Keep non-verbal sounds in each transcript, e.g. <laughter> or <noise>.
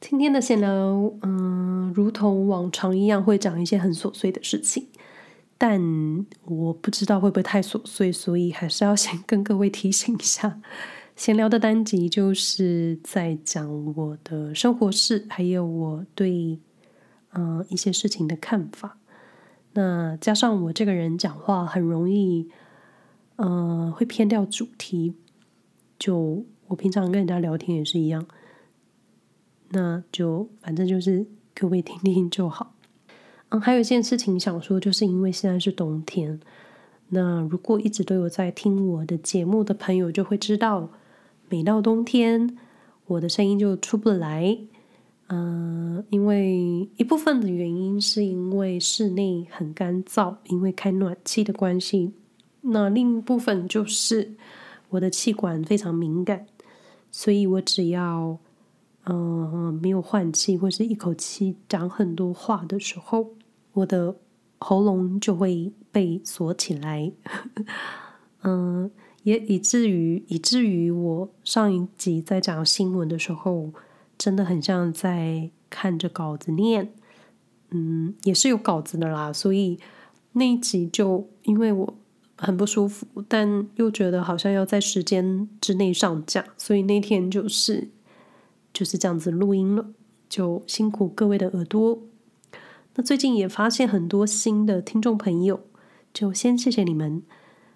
今天的闲聊，嗯，如同往常一样，会讲一些很琐碎的事情，但我不知道会不会太琐碎，所以还是要先跟各位提醒一下，<laughs> 闲聊的单集就是在讲我的生活事，还有我对嗯一些事情的看法。那加上我这个人讲话很容易，嗯，会偏掉主题，就我平常跟人家聊天也是一样。那就反正就是各位听听就好。嗯，还有一件事情想说，就是因为现在是冬天，那如果一直都有在听我的节目的朋友就会知道，每到冬天我的声音就出不来。嗯，因为一部分的原因是因为室内很干燥，因为开暖气的关系。那另一部分就是我的气管非常敏感，所以我只要。嗯，没有换气或是一口气讲很多话的时候，我的喉咙就会被锁起来。嗯，<laughs> 也以至于以至于我上一集在讲新闻的时候，真的很像在看着稿子念。嗯，也是有稿子的啦，所以那一集就因为我很不舒服，但又觉得好像要在时间之内上架，所以那天就是。就是这样子录音了，就辛苦各位的耳朵。那最近也发现很多新的听众朋友，就先谢谢你们。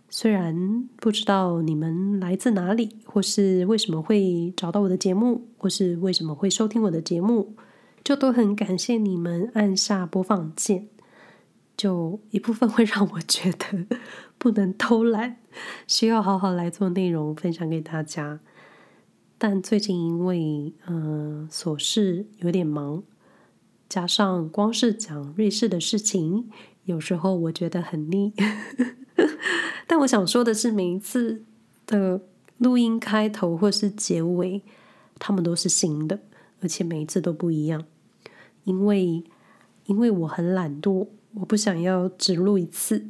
虽然不知道你们来自哪里，或是为什么会找到我的节目，或是为什么会收听我的节目，就都很感谢你们按下播放键。就一部分会让我觉得 <laughs> 不能偷懒，需要好好来做内容分享给大家。但最近因为嗯琐事有点忙，加上光是讲瑞士的事情，有时候我觉得很腻。<laughs> 但我想说的是，每一次的录音开头或是结尾，他们都是新的，而且每一次都不一样。因为因为我很懒惰，我不想要只录一次。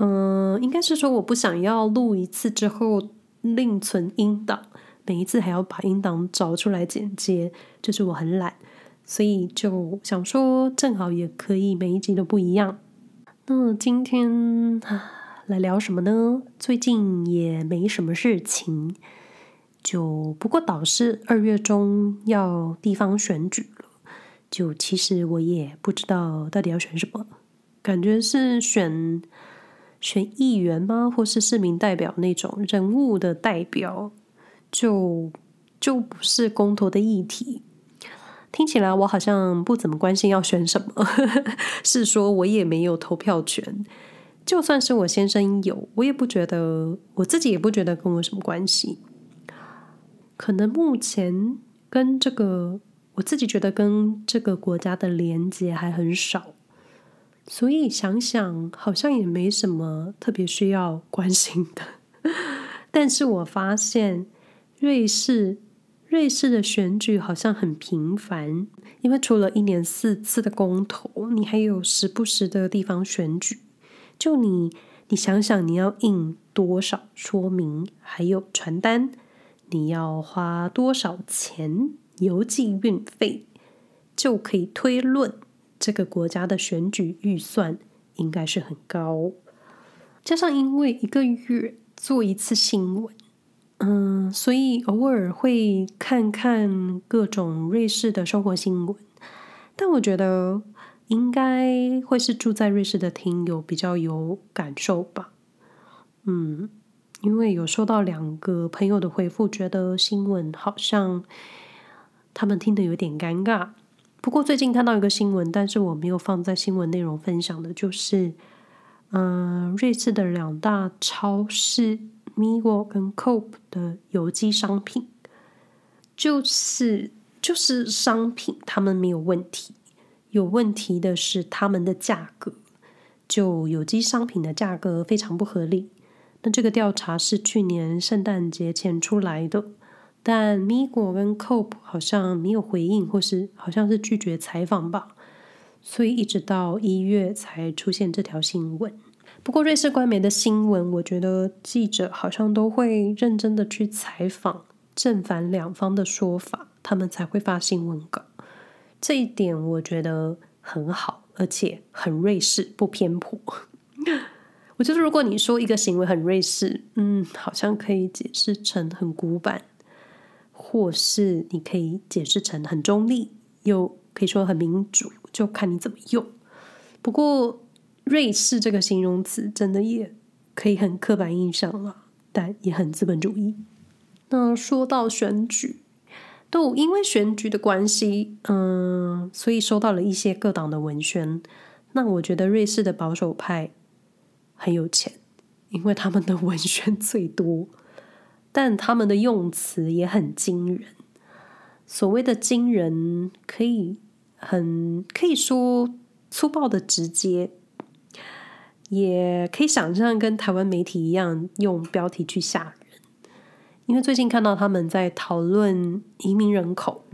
嗯，应该是说我不想要录一次之后另存音档。每一次还要把音档找出来剪接，就是我很懒，所以就想说，正好也可以每一集都不一样。那今天来聊什么呢？最近也没什么事情，就不过导师二月中要地方选举了，就其实我也不知道到底要选什么，感觉是选选议员吗？或是市民代表那种人物的代表？就就不是公投的议题，听起来我好像不怎么关心要选什么，<laughs> 是说我也没有投票权。就算是我先生有，我也不觉得，我自己也不觉得跟我什么关系。可能目前跟这个，我自己觉得跟这个国家的连接还很少，所以想想好像也没什么特别需要关心的。<laughs> 但是我发现。瑞士，瑞士的选举好像很频繁，因为除了一年四次的公投，你还有时不时的地方选举。就你，你想想，你要印多少说明，还有传单，你要花多少钱邮寄运费，就可以推论这个国家的选举预算应该是很高。加上因为一个月做一次新闻。嗯，所以偶尔会看看各种瑞士的生活新闻，但我觉得应该会是住在瑞士的听友比较有感受吧。嗯，因为有收到两个朋友的回复，觉得新闻好像他们听得有点尴尬。不过最近看到一个新闻，但是我没有放在新闻内容分享的，就是嗯，瑞士的两大超市。Migo 跟 Cope 的有机商品，就是就是商品，他们没有问题，有问题的是他们的价格，就有机商品的价格非常不合理。那这个调查是去年圣诞节前出来的，但 Migo 跟 Cope 好像没有回应，或是好像是拒绝采访吧，所以一直到一月才出现这条新闻。不过，瑞士官媒的新闻，我觉得记者好像都会认真的去采访正反两方的说法，他们才会发新闻稿。这一点我觉得很好，而且很瑞士，不偏颇。<laughs> 我觉得如果你说一个行为很瑞士，嗯，好像可以解释成很古板，或是你可以解释成很中立，又可以说很民主，就看你怎么用。不过，瑞士这个形容词真的也可以很刻板印象了，但也很资本主义。那说到选举。都因为选举的关系，嗯，所以收到了一些各党的文宣。那我觉得瑞士的保守派很有钱，因为他们的文宣最多，但他们的用词也很惊人。所谓的惊人，可以很可以说粗暴的直接，也可以想象跟台湾媒体一样用标题去吓人。因为最近看到他们在讨论移民人口，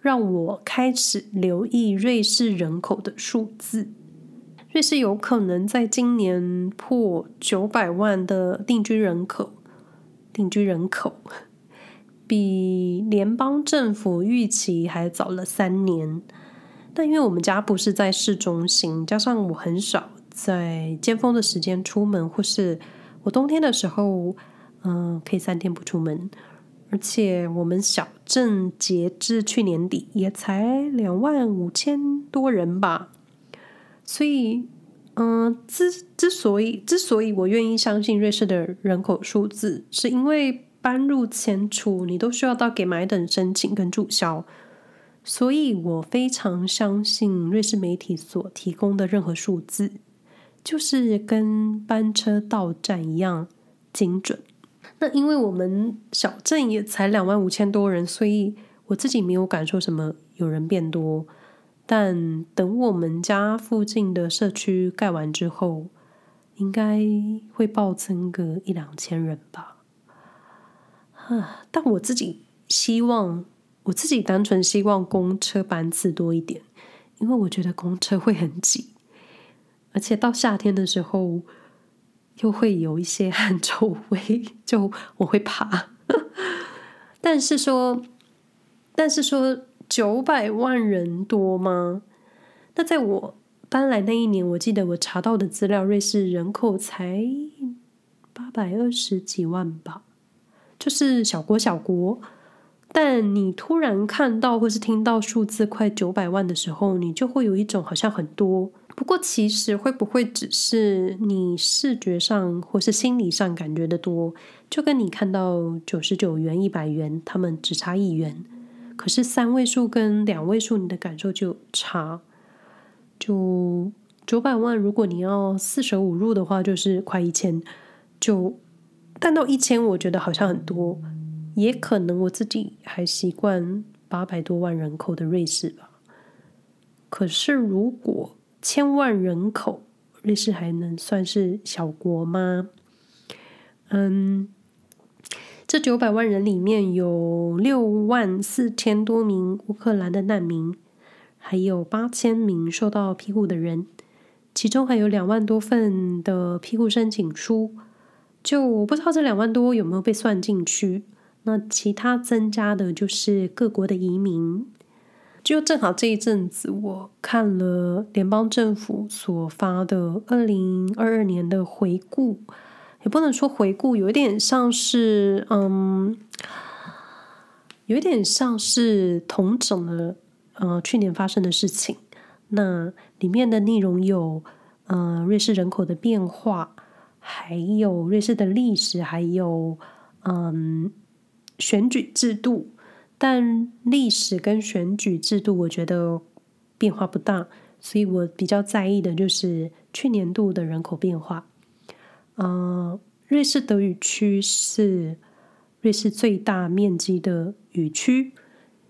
让我开始留意瑞士人口的数字。瑞士有可能在今年破九百万的定居人口，定居人口比联邦政府预期还早了三年。但因为我们家不是在市中心，加上我很少在尖峰的时间出门，或是我冬天的时候。嗯，可以三天不出门，而且我们小镇截至去年底也才两万五千多人吧，所以，嗯，之之所以之所以我愿意相信瑞士的人口数字，是因为搬入前处你都需要到给买等申请跟注销，所以我非常相信瑞士媒体所提供的任何数字，就是跟班车到站一样精准。那因为我们小镇也才两万五千多人，所以我自己没有感受什么有人变多。但等我们家附近的社区盖完之后，应该会暴增个一两千人吧。啊！但我自己希望，我自己单纯希望公车班次多一点，因为我觉得公车会很挤，而且到夏天的时候。又会有一些 <laughs> 汗臭味，就我会怕。<laughs> 但是说，但是说九百万人多吗？那在我搬来那一年，我记得我查到的资料，瑞士人口才八百二十几万吧，就是小国小国。但你突然看到或是听到数字快九百万的时候，你就会有一种好像很多。不过，其实会不会只是你视觉上或是心理上感觉的多？就跟你看到九十九元、一百元，他们只差一元，可是三位数跟两位数，你的感受就差。就九百万，如果你要四舍五入的话，就是快一千。就但到一千，我觉得好像很多，也可能我自己还习惯八百多万人口的瑞士吧。可是如果千万人口，瑞士还能算是小国吗？嗯，这九百万人里面有六万四千多名乌克兰的难民，还有八千名受到庇护的人，其中还有两万多份的庇护申请书。就我不知道这两万多有没有被算进去。那其他增加的就是各国的移民。就正好这一阵子，我看了联邦政府所发的二零二二年的回顾，也不能说回顾，有一点像是嗯，有点像是同整了呃去年发生的事情。那里面的内容有呃瑞士人口的变化，还有瑞士的历史，还有嗯选举制度。但历史跟选举制度，我觉得变化不大，所以我比较在意的就是去年度的人口变化。呃，瑞士德语区是瑞士最大面积的语区，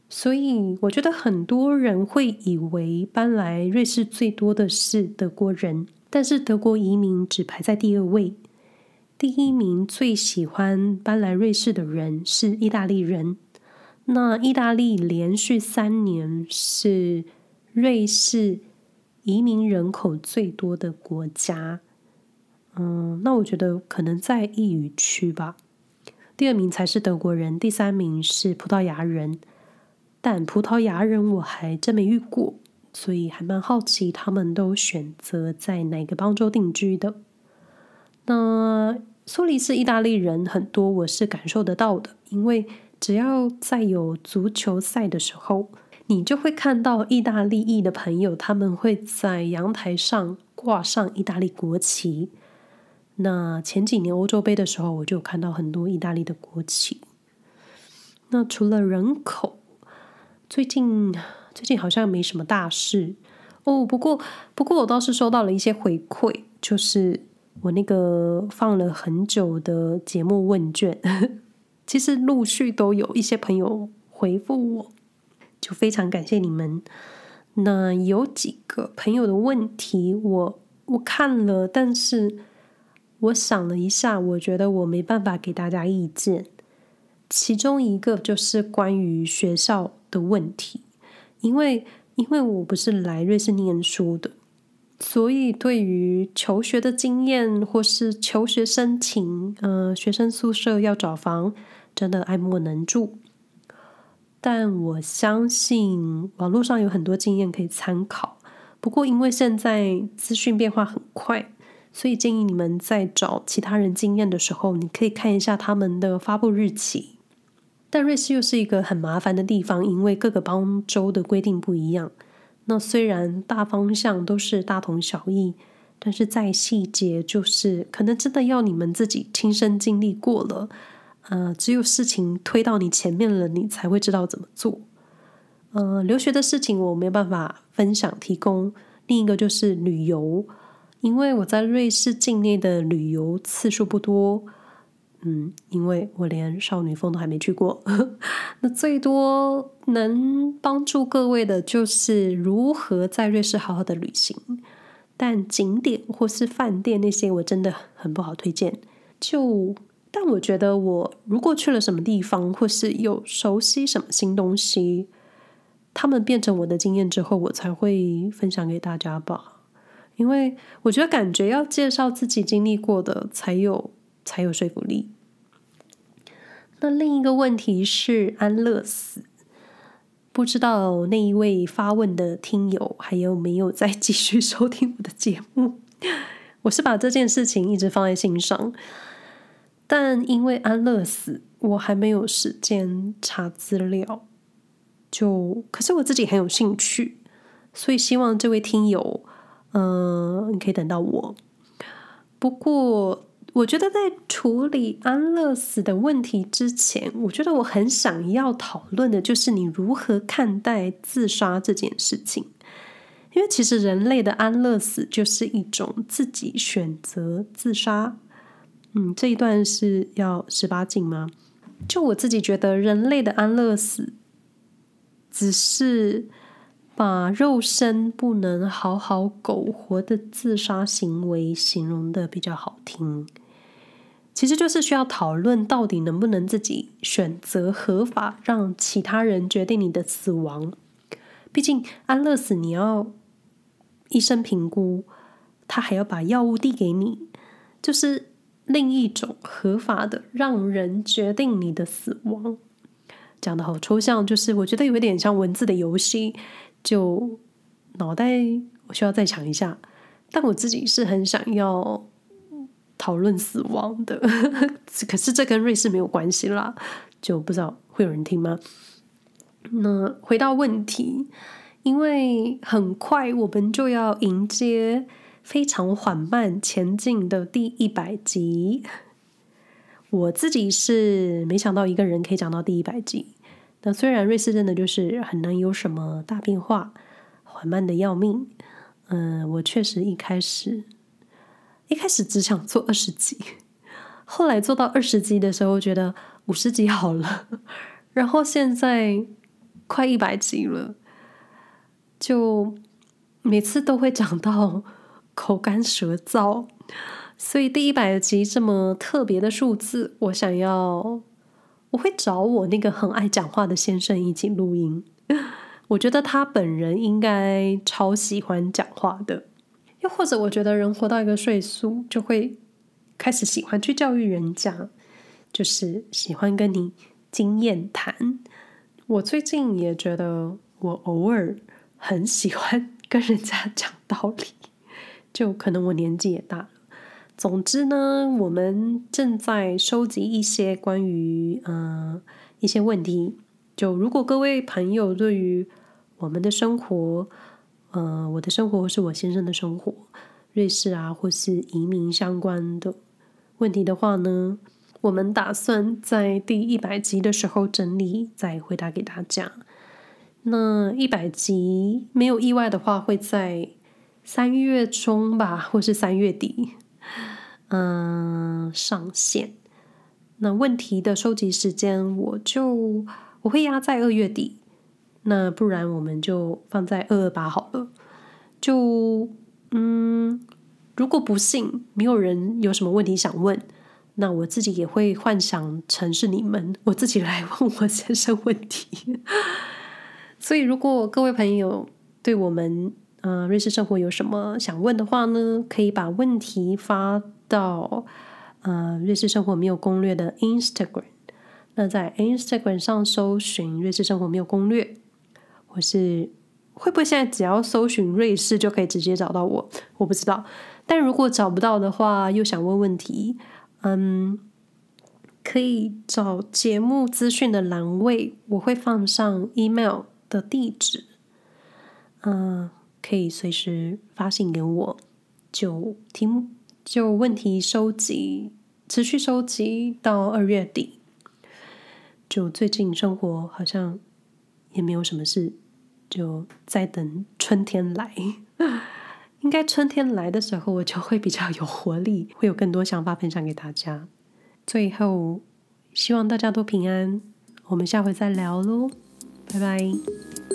所以我觉得很多人会以为搬来瑞士最多的是德国人，但是德国移民只排在第二位，第一名最喜欢搬来瑞士的人是意大利人。那意大利连续三年是瑞士移民人口最多的国家，嗯，那我觉得可能在意语区吧。第二名才是德国人，第三名是葡萄牙人。但葡萄牙人我还真没遇过，所以还蛮好奇他们都选择在哪个邦州定居的。那苏黎世意大利人很多，我是感受得到的，因为只要在有足球赛的时候，你就会看到意大利裔的朋友，他们会在阳台上挂上意大利国旗。那前几年欧洲杯的时候，我就看到很多意大利的国旗。那除了人口，最近最近好像没什么大事哦。不过不过，我倒是收到了一些回馈，就是我那个放了很久的节目问卷，其实陆续都有一些朋友回复我。就非常感谢你们。那有几个朋友的问题我，我看了，但是我想了一下，我觉得我没办法给大家意见。其中一个就是关于学校的问题，因为因为我不是来瑞士念书的，所以对于求学的经验或是求学申请，呃，学生宿舍要找房，真的爱莫能助。但我相信网络上有很多经验可以参考。不过，因为现在资讯变化很快，所以建议你们在找其他人经验的时候，你可以看一下他们的发布日期。但瑞士又是一个很麻烦的地方，因为各个邦州的规定不一样。那虽然大方向都是大同小异，但是在细节，就是可能真的要你们自己亲身经历过了。呃，只有事情推到你前面了，你才会知道怎么做。呃，留学的事情我没有办法分享提供。另一个就是旅游，因为我在瑞士境内的旅游次数不多。嗯，因为我连少女峰都还没去过。<laughs> 那最多能帮助各位的就是如何在瑞士好好的旅行，但景点或是饭店那些我真的很不好推荐。就但我觉得，我如果去了什么地方，或是有熟悉什么新东西，他们变成我的经验之后，我才会分享给大家吧。因为我觉得，感觉要介绍自己经历过的，才有才有说服力。那另一个问题是安乐死，不知道那一位发问的听友还有没有在继续 <laughs> 收听我的节目？<laughs> 我是把这件事情一直放在心上。但因为安乐死，我还没有时间查资料。就可是我自己很有兴趣，所以希望这位听友，嗯、你可以等到我。不过，我觉得在处理安乐死的问题之前，我觉得我很想要讨论的就是你如何看待自杀这件事情。因为其实人类的安乐死就是一种自己选择自杀。嗯，这一段是要十八禁吗？就我自己觉得，人类的安乐死只是把肉身不能好好苟活的自杀行为形容的比较好听。其实就是需要讨论到底能不能自己选择合法让其他人决定你的死亡。毕竟安乐死你要医生评估，他还要把药物递给你，就是。另一种合法的让人决定你的死亡，讲得好抽象，就是我觉得有点像文字的游戏，就脑袋我需要再想一下。但我自己是很想要讨论死亡的，<laughs> 可是这跟瑞士没有关系啦，就不知道会有人听吗？那回到问题，因为很快我们就要迎接。非常缓慢前进的第一百集，我自己是没想到一个人可以讲到第一百集。那虽然瑞士真的就是很难有什么大变化，缓慢的要命。嗯、我确实一开始一开始只想做二十集，后来做到二十集的时候，觉得五十集好了，然后现在快一百集了，就每次都会讲到。口干舌燥，所以第一百集这么特别的数字，我想要，我会找我那个很爱讲话的先生一起录音。<laughs> 我觉得他本人应该超喜欢讲话的，又或者我觉得人活到一个岁数，就会开始喜欢去教育人家，就是喜欢跟你经验谈。我最近也觉得我偶尔很喜欢跟人家讲道理，就可能我年纪也大了。总之呢，我们正在收集一些关于嗯、呃、一些问题。就如果各位朋友对于我们的生活，呃，我的生活是我先生的生活，瑞士啊，或是移民相关的问题的话呢，我们打算在第一百集的时候整理，再回答给大家。那一百集没有意外的话，会在三月中吧，或是三月底。嗯，上线。那问题的收集时间，我就我会压在二月底。那不然我们就放在二二八好了。就嗯，如果不幸没有人有什么问题想问，那我自己也会幻想成是你们，我自己来问我先生问题。所以，如果各位朋友对我们呃瑞士生活有什么想问的话呢，可以把问题发。到呃，瑞士生活没有攻略的 Instagram，那在 Instagram 上搜寻“瑞士生活没有攻略”，或是会不会现在只要搜寻瑞士就可以直接找到我？我不知道。但如果找不到的话，又想问问题，嗯，可以找节目资讯的栏位，我会放上 email 的地址，嗯，可以随时发信给我，就听。就问题收集，持续收集到二月底。就最近生活好像也没有什么事，就在等春天来。<laughs> 应该春天来的时候，我就会比较有活力，会有更多想法分享给大家。最后，希望大家都平安。我们下回再聊喽，拜拜。